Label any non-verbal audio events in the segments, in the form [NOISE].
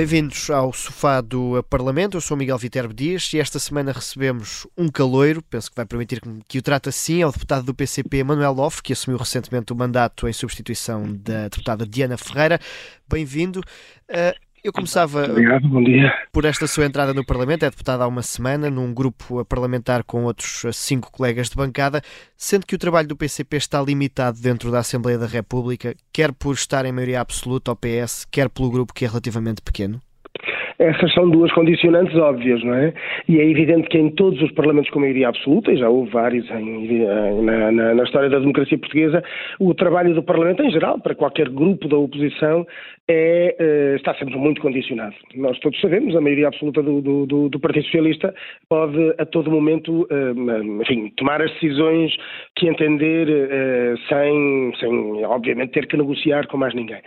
Bem-vindos ao sofá do Parlamento. Eu sou Miguel Viterbo Dias e esta semana recebemos um caloiro, penso que vai permitir que o trate assim, é o deputado do PCP Manuel Loff, que assumiu recentemente o mandato em substituição da deputada Diana Ferreira. Bem-vindo. Uh, eu começava Obrigado, por esta sua entrada no Parlamento, é deputada há uma semana, num grupo parlamentar com outros cinco colegas de bancada, sendo que o trabalho do PCP está limitado dentro da Assembleia da República, quer por estar em maioria absoluta ao PS, quer pelo grupo que é relativamente pequeno? Essas são duas condicionantes óbvias, não é? E é evidente que em todos os parlamentos com maioria absoluta, e já houve vários em, na, na, na, história da democracia portuguesa, o trabalho do Parlamento em geral, para qualquer grupo da oposição, é, eh, está sempre muito condicionado. Nós todos sabemos, a maioria absoluta do, do, do Partido Socialista pode a todo momento, eh, enfim, tomar as decisões que entender eh, sem, sem, obviamente, ter que negociar com mais ninguém.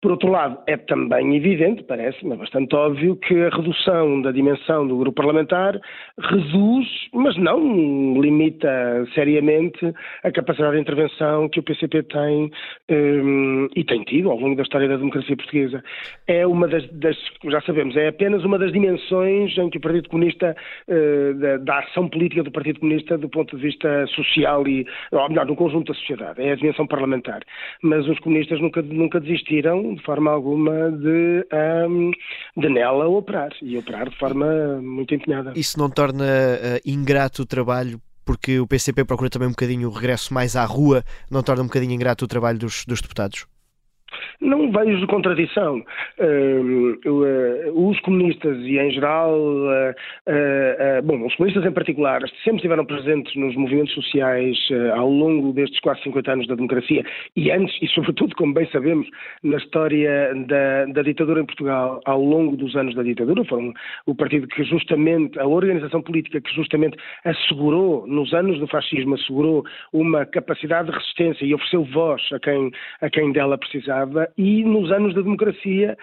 Por outro lado, é também evidente, parece-me bastante óbvio, que a redução da dimensão do grupo parlamentar reduz, mas não limita seriamente a capacidade de intervenção que o PCP tem um, e tem tido ao longo da história da democracia portuguesa. É uma das, das, já sabemos, é apenas uma das dimensões em que o Partido Comunista, uh, da, da, ação política do Partido Comunista do ponto de vista social e, ou melhor, no conjunto da sociedade, é a dimensão parlamentar. Mas os comunistas nunca, nunca desistiram de forma alguma de, um, de nela operar e operar de forma muito empenhada. Isso não torna uh, ingrato o trabalho porque o PCP procura também um bocadinho o regresso mais à rua, não torna um bocadinho ingrato o trabalho dos, dos deputados? Não vejo contradição. Uh, uh, os comunistas e, em geral, uh, bom, os comunistas em particular, sempre estiveram presentes nos movimentos sociais ao longo destes quase 50 anos da democracia e antes, e sobretudo, como bem sabemos, na história da, da ditadura em Portugal, ao longo dos anos da ditadura. Foram o partido que justamente, a organização política que justamente assegurou, nos anos do fascismo, assegurou uma capacidade de resistência e ofereceu voz a quem, a quem dela precisava e nos anos da democracia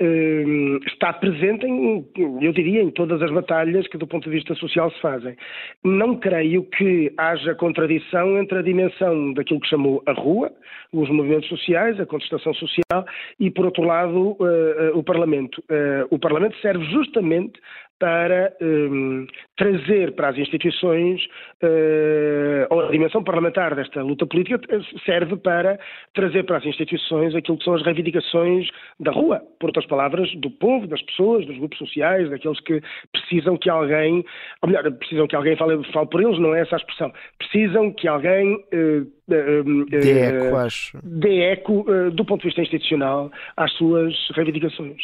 eh, está presente em, eu diria, em todas as batalhas que do ponto de vista social se fazem. Não creio que haja contradição entre a dimensão daquilo que chamou a rua, os movimentos sociais, a contestação social e, por outro lado, eh, o Parlamento. Eh, o Parlamento serve justamente para um, trazer para as instituições, uh, ou a dimensão parlamentar desta luta política serve para trazer para as instituições aquilo que são as reivindicações da rua, por outras palavras, do povo, das pessoas, dos grupos sociais, daqueles que precisam que alguém, ou melhor, precisam que alguém fale, fale por eles, não é essa a expressão, precisam que alguém uh, eco, acho. Dê eco do ponto de vista institucional às suas reivindicações.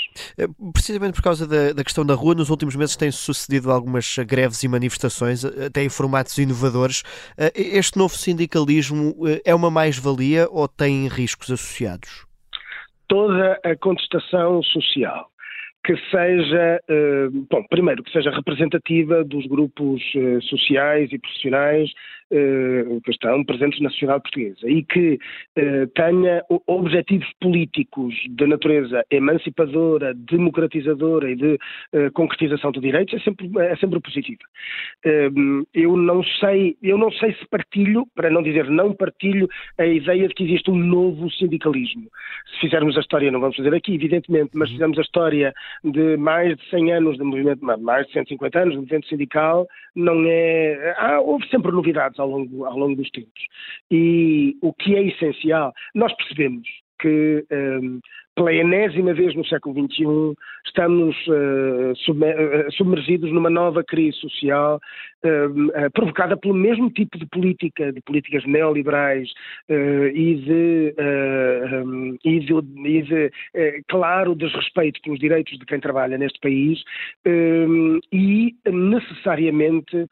Precisamente por causa da, da questão da rua, nos últimos meses têm sucedido algumas greves e manifestações, até em formatos inovadores. Eh, este novo sindicalismo eh, é uma mais-valia ou tem riscos associados? Toda a contestação social que seja, eh, bom, primeiro, que seja representativa dos grupos sociais e profissionais eh, que estão presentes na sociedade portuguesa e que eh, tenha objetivos políticos de natureza emancipadora, democratizadora e de eh, concretização de direitos é sempre, é sempre positivo. eu não sei, eu não sei se partilho, para não dizer não partilho, a ideia de que existe um novo sindicalismo. Se fizermos a história, não vamos fazer aqui, evidentemente, mas se fizermos a história de mais de 100 anos de movimento, mais de 150 anos de movimento sindical, não é. Há, houve sempre novidades ao longo, ao longo dos tempos. E o que é essencial, nós percebemos que um, pela enésima vez no século XXI estamos uh, submergidos numa nova crise social uh, uh, provocada pelo mesmo tipo de política, de políticas neoliberais e de, um, e de, e de claro, desrespeito pelos direitos de quem trabalha neste país e necessariamente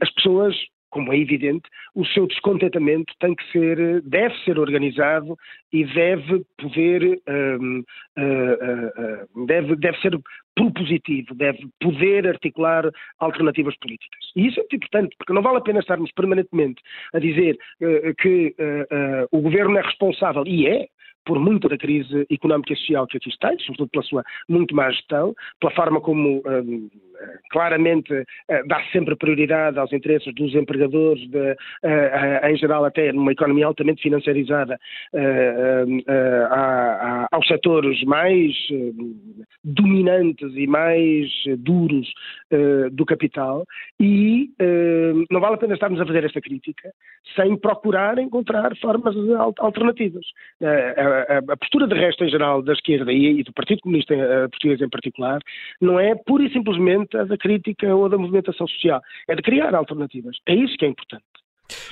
as pessoas como é evidente, o seu descontentamento tem que ser, deve ser organizado e deve poder, um, uh, uh, deve, deve ser propositivo, deve poder articular alternativas políticas. E isso é muito importante, porque não vale a pena estarmos permanentemente a dizer uh, que o governo é responsável, e é, por muito da crise económica e social que aqui está, sobretudo pela sua muito má gestão, pela forma como hum, claramente uh, dá sempre prioridade aos interesses dos empregadores, de, uh, em geral até numa economia altamente financiarizada, hum, aos setores mais dominantes e mais duros do capital e não vale a pena estarmos a fazer esta crítica sem procurar encontrar formas alternativas. A, a, postura de resto em geral da esquerda e, e do Partido Comunista Português em particular não é pura e simplesmente a da crítica ou da movimentação social, é de criar alternativas. É isso que é importante.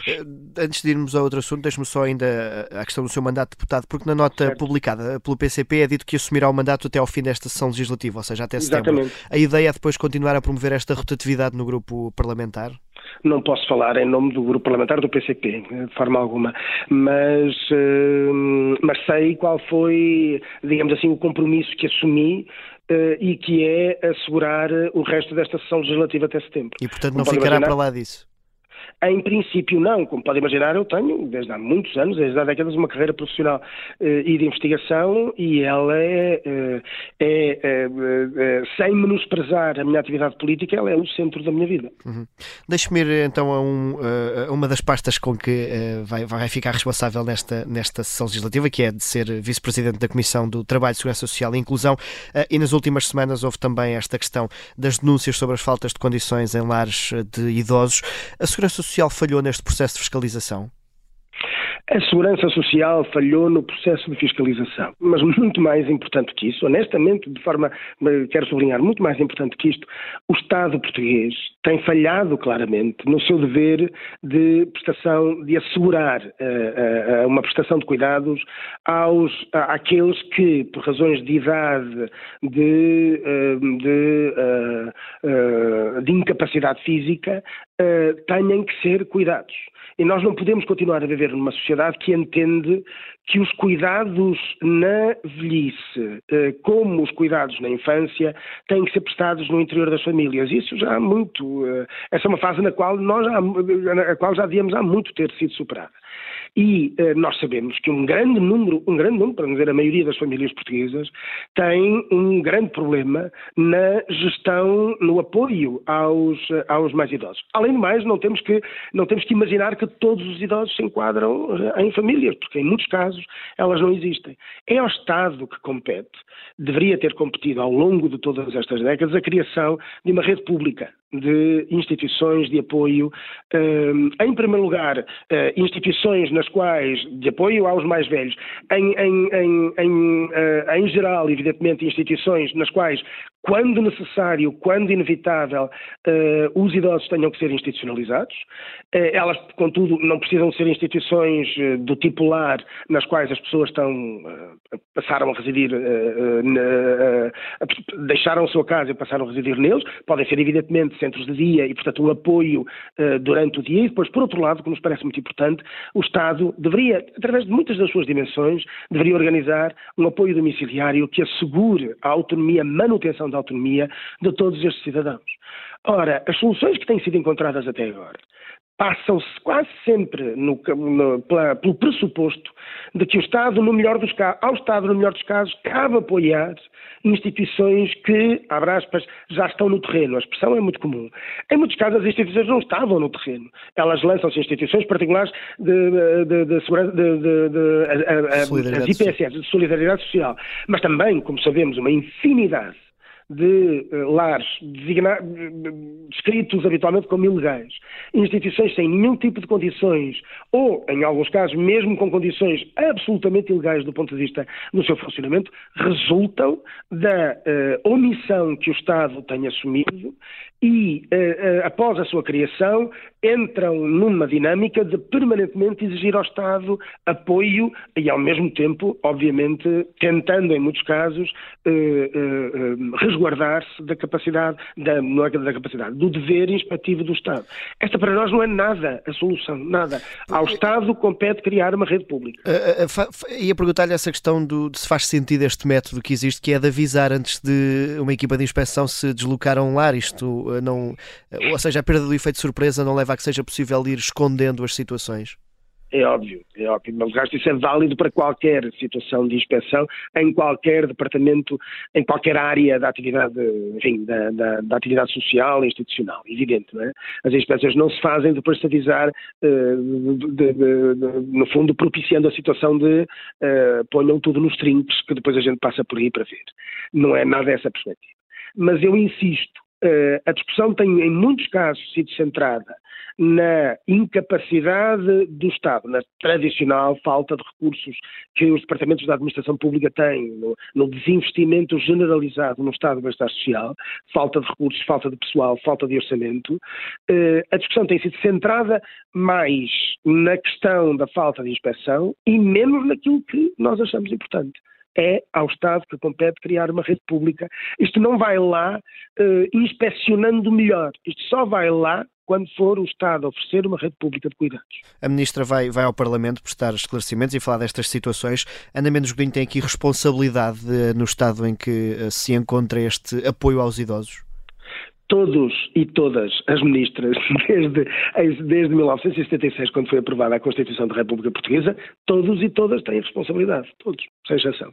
Eh, antes de irmos a outro assunto, deixe-me só ainda a questão do seu mandato de deputado, porque na nota certo. publicada pelo PCP é dito que assumirá o mandato até ao fim desta sessão legislativa, ou seja, até setembro. Exatamente. A ideia é depois continuar a promover esta rotatividade no grupo parlamentar? Não posso falar em nome do grupo parlamentar do PCP, de forma alguma, mas, eh, mas sei qual foi, digamos assim, o compromisso que assumi Uh, e que é assegurar o resto desta sessão legislativa até setembro. E portanto não ficará imaginar, para lá disso? Em princípio, não. Como pode imaginar, eu tenho, desde há muitos anos, desde há décadas, uma carreira profissional eh, e de investigação e ela é, eh, é, é, sem menosprezar a minha atividade política, ela é o centro da minha vida. Uhum. Deixe-me ir então a, um, a, uma das pastas com que vai, vai ficar responsável nesta, nesta sessão legislativa, que é de ser vice-presidente da Comissão do Trabalho, Segurança Social e Inclusão. E nas últimas semanas houve também esta questão das denúncias sobre as faltas de condições em lares de idosos. A Segurança Social Social falhou neste processo de fiscalização? A Segurança Social falhou no processo de fiscalização, mas muito mais importante que isso, honestamente, de forma, quero sublinhar, muito mais importante que isto, o Estado português tem falhado claramente no seu dever de prestação, de assegurar uh, uh, uma prestação de cuidados aos, àqueles que, por razões de idade, de, uh, de, de incapacidade física, tenham que ser cuidados. E nós não podemos continuar a viver numa sociedade que entende que os cuidados na velhice, eh, como os cuidados na infância, têm que ser prestados no interior das famílias. Isso já há muito. Eh, essa é uma fase na qual nós a qual já devíamos há muito ter sido superada. E eh, nós sabemos que um grande número, um grande número, para não dizer a maioria das famílias portuguesas, tem um grande problema na gestão, no apoio aos, eh, aos mais idosos. Além do mais, não temos, que, não temos que imaginar que todos os idosos se enquadram eh, em famílias, porque em muitos casos elas não existem. É ao Estado que compete, deveria ter competido ao longo de todas estas décadas, a criação de uma rede pública de instituições de apoio, em primeiro lugar, instituições nas quais, de apoio aos mais velhos, em, em, em, em, em geral, evidentemente, instituições nas quais quando necessário, quando inevitável, uh, os idosos tenham que ser institucionalizados. Uh, elas, contudo, não precisam ser instituições uh, do tipo lar, nas quais as pessoas estão, passaram a residir, deixaram a sua casa e passaram a residir neles. Podem ser, evidentemente, centros de dia e, portanto, um apoio durante o dia. E depois, por outro lado, que nos parece muito importante, o Estado deveria, através de muitas das suas dimensões, deveria organizar um apoio domiciliário que assegure a autonomia, manutenção da autonomia de todos estes cidadãos. Ora, as soluções que têm sido encontradas até agora passam-se quase sempre no, no, pela, pelo pressuposto de que o Estado, no melhor dos casos, ao Estado, no melhor dos casos, cabe apoiar instituições que, abre aspas, já estão no terreno. A expressão é muito comum. Em muitos casos, as instituições não estavam no terreno. Elas lançam-se instituições particulares de, de, de, segurança, de, de, de as IPSS, de solidariedade social. Mas também, como sabemos, uma infinidade de uh, lares descritos habitualmente como ilegais, instituições sem nenhum tipo de condições, ou, em alguns casos, mesmo com condições absolutamente ilegais do ponto de vista do seu funcionamento, resultam da uh, omissão que o Estado tem assumido e, uh, após a sua criação, entram numa dinâmica de permanentemente exigir ao Estado apoio e, ao mesmo tempo, obviamente, tentando, em muitos casos, resguardar-se da capacidade, da, não é da capacidade, do dever inspectivo do Estado. Esta para nós não é nada a solução, nada. Ao Estado compete criar uma rede pública. Uh, uh, ia perguntar-lhe essa questão do, de se faz sentido este método que existe, que é de avisar antes de uma equipa de inspeção se deslocar a um lar, isto uh, não, ou seja, a perda do efeito surpresa não leva a que seja possível ir escondendo as situações? é óbvio, é óbvio, mas o resto isso é válido para qualquer situação de inspeção, em qualquer departamento, em qualquer área da atividade, enfim, da, da, da atividade social e institucional, evidente, não é? As inspeções não se fazem de avisar, uh, de, de, de, no fundo, propiciando a situação de uh, ponham tudo nos trinques, que depois a gente passa por aí para ver. Não é nada essa perspectiva. Mas eu insisto, a discussão tem, em muitos casos, sido centrada na incapacidade do Estado, na tradicional falta de recursos que os departamentos da administração pública têm, no, no desinvestimento generalizado no Estado do bem-estar social, falta de recursos, falta de pessoal, falta de orçamento. Uh, a discussão tem sido centrada mais na questão da falta de inspeção e menos naquilo que nós achamos importante é ao Estado que compete criar uma rede pública. Isto não vai lá uh, inspecionando melhor, isto só vai lá quando for o Estado oferecer uma rede pública de cuidados. A Ministra vai, vai ao Parlamento prestar esclarecimentos e falar destas situações. Ana Mendes Godinho tem aqui responsabilidade eh, no Estado em que eh, se encontra este apoio aos idosos? todos e todas as ministras, [LAUGHS] desde, desde 1976, quando foi aprovada a Constituição da República Portuguesa, todos e todas têm responsabilidade, todos, sem exceção.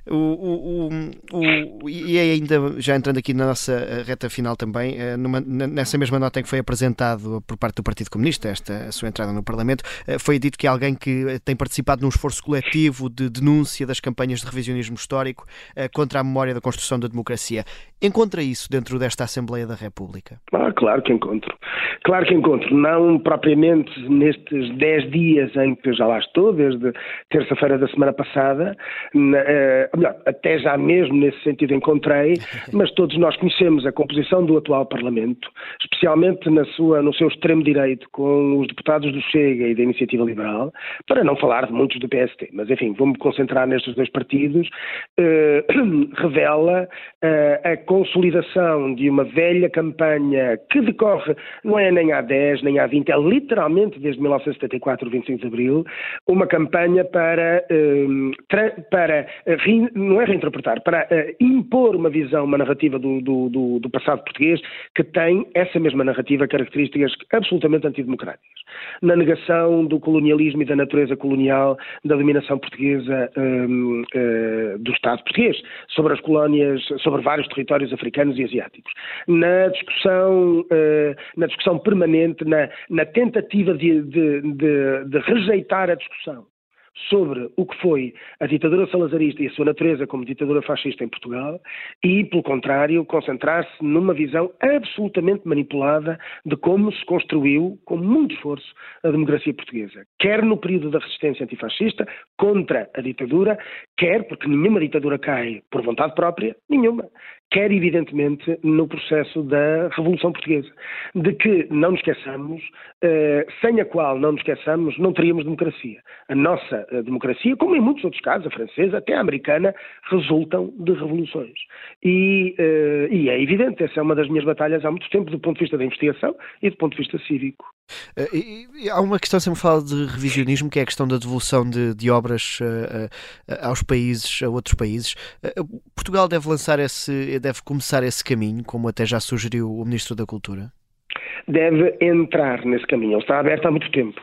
O, o, o, e ainda, já entrando aqui na nossa eh, reta final também, eh, numa, nessa mesma nota em que foi apresentado por parte do Partido Comunista, esta a sua entrada no Parlamento, eh, foi dito que alguém que tem participado num esforço coletivo de denúncia das campanhas de revisionismo histórico contra a memória da construção da democracia. Encontra isso dentro desta Assembleia da República? Ah, claro que encontro. Claro que encontro. Não propriamente nestes 10 dias em que já lá estou, desde terça-feira da semana passada, uh, melhor, até já mesmo nesse sentido encontrei, [LAUGHS] mas todos nós conhecemos a composição do atual Parlamento, especialmente na sua, no seu extremo direito, com os deputados do Chega e da Iniciativa Liberal, para não falar de muitos do PST, mas enfim, vou-me concentrar nestes dois partidos, uh, [CLEARS THROAT] revela uh, a consolidação de uma velha campanha que decorre, não é nem há 10, nem há 20, é literalmente desde 1974, 25 de Abril, uma campanha para, para não é reinterpretar, para uh, impor uma visão, uma narrativa do, do, do, do, passado português que tem essa mesma narrativa, características absolutamente antidemocráticas. Na negação do colonialismo e da natureza colonial da dominação portuguesa um, uh, eh, do Estado português sobre as colónias, sobre vários territórios africanos e asiáticos. Na discussão, uh, na discussão permanente, na, na tentativa de, de, de, de rejeitar a discussão sobre o que foi a ditadura salazarista e a sua natureza como ditadura fascista em Portugal e, pelo contrário, concentrar-se numa visão absolutamente manipulada de como se construiu, com muito esforço, a democracia portuguesa. Quer no período da resistência antifascista contra a ditadura, quer porque nenhuma ditadura cai por vontade própria, nenhuma quer evidentemente no processo da Revolução Portuguesa, de que não nos esqueçamos, eh, sem a qual não nos esqueçamos, não teríamos democracia. A nossa eh, democracia, como em muitos outros casos, a francesa, até a americana, resultam de revoluções. E, eh, e é evidente, essa é uma das minhas batalhas há muito tempo, do ponto de vista da investigação e do ponto de vista cívico. E, há uma questão sempre fala de revisionismo, que é a questão da devolução de, de obras aos países, a outros países. Portugal deve lançar esse deve começar esse caminho, como até já sugeriu o Ministro da Cultura? Deve entrar nesse caminho. Ele está aberto há muito tempo.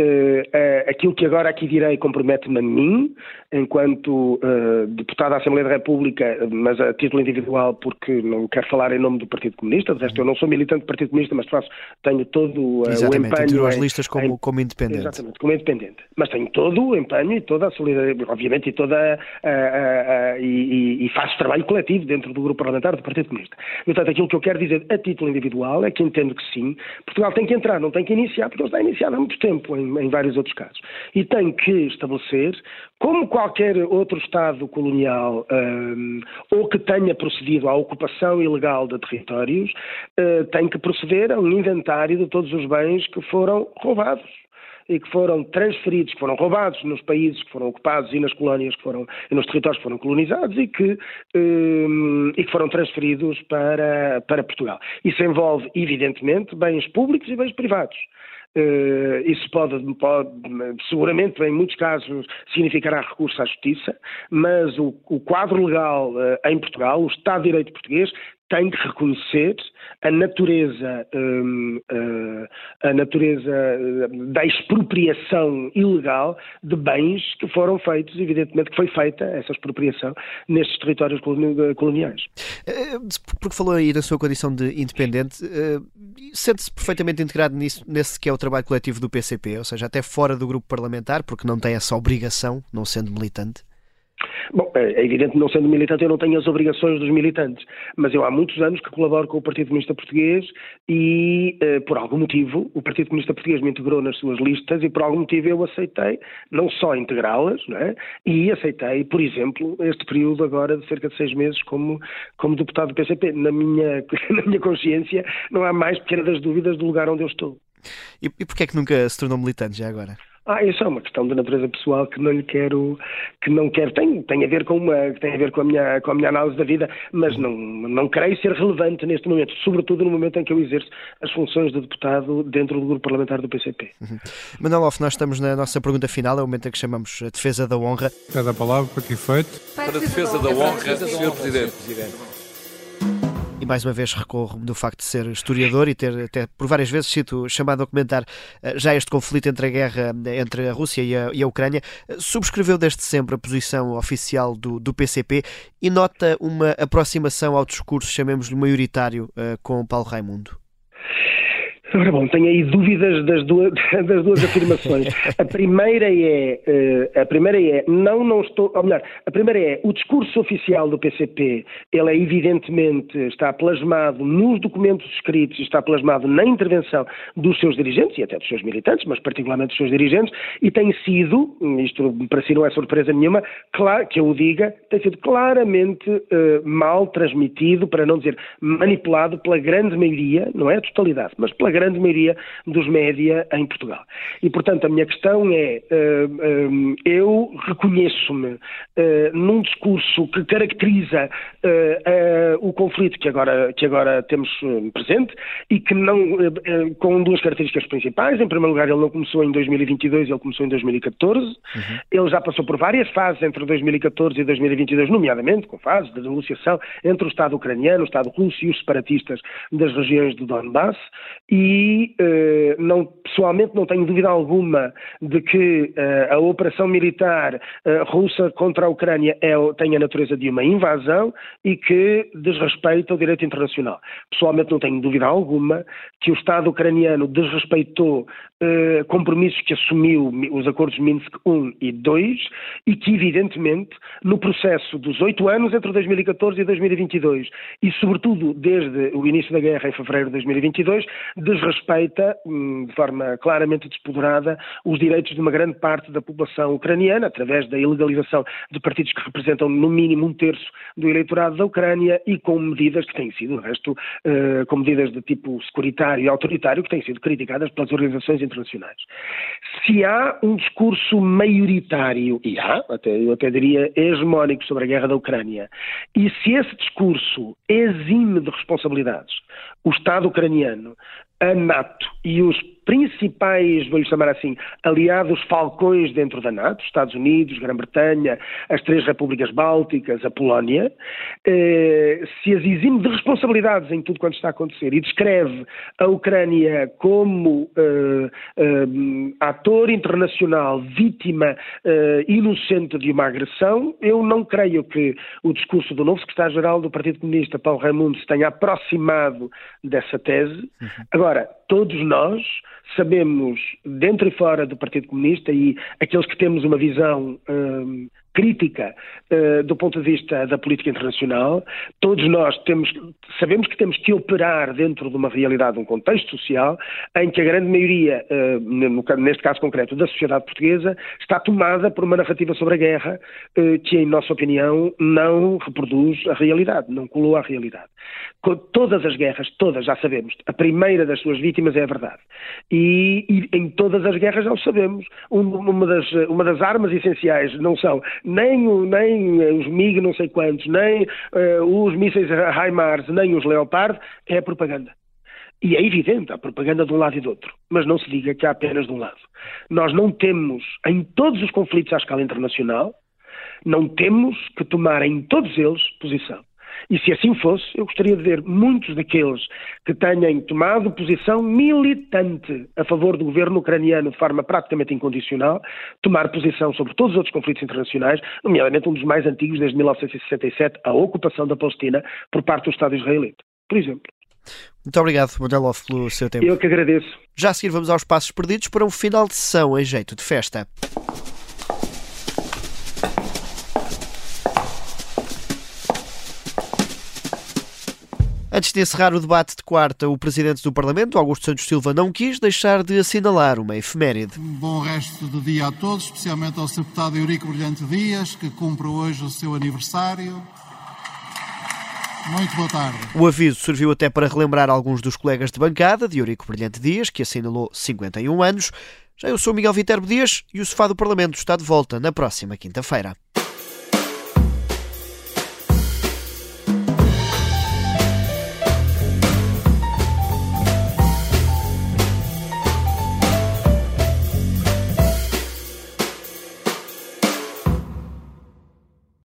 Uh, uh, aquilo que agora aqui direi compromete-me a mim, enquanto uh, deputado da Assembleia da República, mas a título individual, porque não quero falar em nome do Partido Comunista, de resto eu não sou militante do Partido Comunista, mas faço, tenho todo o empenho... tirou as listas como, em, como independente. Exatamente, como independente. Mas tenho todo o empenho e toda a solidariedade, obviamente, e toda a, e, e, faço trabalho coletivo dentro do grupo parlamentar do Partido Comunista. Portanto, aquilo que eu quero dizer a título individual é que entendo que sim, Portugal tem que entrar, não tem que iniciar, porque ele está iniciado há muito tempo, em, vários outros casos. E tem que estabelecer, como qualquer outro Estado colonial um, ou que tenha procedido à ocupação ilegal de territórios, uh, tem que proceder a um inventário de todos os bens que foram roubados e que foram transferidos, que foram roubados nos países que foram ocupados e nas colónias que foram, e nos territórios que foram colonizados e que, um, e que foram transferidos para, para Portugal. Isso envolve, evidentemente, bens públicos e bens privados. Uh, isso pode, pode, seguramente, em muitos casos, significará recurso à justiça, mas o, o quadro legal uh, em Portugal, o Estado de Direito português, tem que reconhecer a natureza, um, uh, a natureza da expropriação ilegal de bens que foram feitos, evidentemente que foi feita essa expropriação nestes territórios coloniais. Porque falou aí da sua condição de independente, sente-se perfeitamente integrado nisso, nesse que é o trabalho coletivo do PCP, ou seja, até fora do grupo parlamentar, porque não tem essa obrigação, não sendo militante? Bom, é, é evidente que não sendo militante eu não tenho as obrigações dos militantes, mas eu há muitos anos que colaboro com o Partido Comunista Português e, eh, por algum motivo, o Partido Comunista Português me integrou nas suas listas e, por algum motivo, eu aceitei não só integrá-las, é? e aceitei, por exemplo, este período agora de cerca de seis meses como, como deputado do PCP. Na minha, [LAUGHS] na minha consciência não há mais pequena das dúvidas do lugar onde eu estou. E, e porquê é que nunca se tornou militante já agora? Ah, isso é uma questão de natureza pessoal que não lhe quero, que não quero, tem, tem a ver com uma, tem a ver com a minha, com a minha análise da vida, mas não, não creio ser relevante neste momento, sobretudo no momento em que eu exerço as funções de deputado dentro do grupo parlamentar do PCP. Uhum. Manuel Off, nós estamos na nossa pergunta final, é o momento em que chamamos a defesa da honra. Cada palavra para que feito? Para a defesa da honra, Sr. Presidente e mais uma vez recorro do facto de ser historiador e ter até por várias vezes sido chamado a comentar eh, já este conflito entre a guerra eh, entre a Rússia e a, e a Ucrânia, eh, subscreveu desde sempre a posição oficial do, do PCP e nota uma aproximação ao discurso, chamemos-lhe maioritário, com Paulo Raimundo. Ora bom, tenho aí dúvidas das duas, [LAUGHS] das duas afirmações. A primeira é, uh, a primeira é, não, não estou, ou melhor, a primeira é, o discurso oficial do PCP, ele é evidentemente, está plasmado nos documentos escritos, está plasmado na intervenção dos seus dirigentes e até dos seus militantes, mas particularmente dos seus dirigentes, e tem sido, isto para si não é surpresa nenhuma, claro, que eu o diga, tem sido claramente uh, mal transmitido, para não dizer manipulado pela grande maioria, não é a totalidade, mas pela grande grande maioria dos média em Portugal. E, portanto, a minha questão é, uh, uh, eu reconheço-me uh, num discurso que caracteriza o conflito que agora, que agora temos presente e que não, com duas características principais. Em primeiro lugar, ele não começou em 2022, ele começou em 2014. Uhum. Ele já passou por várias fases entre 2014 e 2022, nomeadamente com fases de negociação entre o Estado ucraniano, o Estado russo e os separatistas das regiões do Donbass. E e eh, não, pessoalmente não tenho dúvida alguma de que eh, a operação militar eh, russa contra a Ucrânia é, tem a natureza de uma invasão e que desrespeita o direito internacional. Pessoalmente não tenho dúvida alguma que o Estado ucraniano desrespeitou compromissos que assumiu os acordos Minsk I e II e que, evidentemente, no processo dos oito anos entre 2014 e 2022 e, sobretudo, desde o início da guerra em fevereiro de 2022, desrespeita, hum, de forma claramente despoderada, os direitos de uma grande parte da população ucraniana, através da ilegalização de partidos que representam no mínimo um terço do eleitorado da Ucrânia e com medidas que têm sido, de resto, uh, com medidas de tipo securitário e autoritário que têm sido criticadas pelas organizações internacionais. Se há um discurso maioritário, e há, até, eu até diria hegemónico sobre a guerra da Ucrânia, e se esse discurso exime de responsabilidades o Estado ucraniano, a NATO. E os principais, vou-lhe chamar assim, aliados falcões dentro da NATO, Estados Unidos, Grã-Bretanha, as três repúblicas bálticas, a Polónia, eh, se as exime de responsabilidades em tudo quanto está a acontecer e descreve a Ucrânia como eh, eh, ator internacional, vítima eh, inocente de uma agressão, eu não creio que o discurso do novo secretário-geral do Partido Comunista, Paulo Raimundo, se tenha aproximado dessa tese. Uhum. Agora, todos nós sabemos, dentro e fora do Partido Comunista, e aqueles que temos uma visão hum, crítica uh, do ponto de vista da política internacional. Todos nós temos, sabemos que temos que operar dentro de uma realidade, um contexto social, em que a grande maioria, uh, no, neste caso concreto, da sociedade portuguesa, está tomada por uma narrativa sobre a guerra uh, que, em nossa opinião, não reproduz a realidade, não colou a realidade. Com todas as guerras, todas, já sabemos, a primeira das suas vítimas é a verdade. E, e em todas as guerras já o sabemos, uma das, uma das armas essenciais não são nem, nem os MiG não sei quantos, nem uh, os mísseis HIMARS, nem os Leopard, é a propaganda. E é evidente, há propaganda de um lado e do outro, mas não se diga que há apenas de um lado. Nós não temos, em todos os conflitos à escala internacional, não temos que tomar em todos eles posição. E se assim fosse, eu gostaria de ver muitos daqueles que tenham tomado posição militante a favor do governo ucraniano de forma praticamente incondicional, tomar posição sobre todos os outros conflitos internacionais, nomeadamente um dos mais antigos desde 1967, a ocupação da Palestina por parte do Estado israelita, por exemplo. Muito obrigado, Manuel pelo seu tempo. Eu que agradeço. Já a seguir vamos aos passos perdidos para um final de sessão em jeito de festa. Antes de encerrar o debate de quarta, o presidente do Parlamento, Augusto Santos Silva, não quis deixar de assinalar uma efeméride. Um bom resto do dia a todos, especialmente ao. Deputado Eurico Brilhante Dias, que cumpre hoje o seu aniversário. Muito boa tarde. O aviso serviu até para relembrar alguns dos colegas de bancada de Eurico Brilhante Dias, que assinalou 51 anos. Já eu sou Miguel Viterbo Dias e o Sofá do Parlamento está de volta na próxima quinta-feira.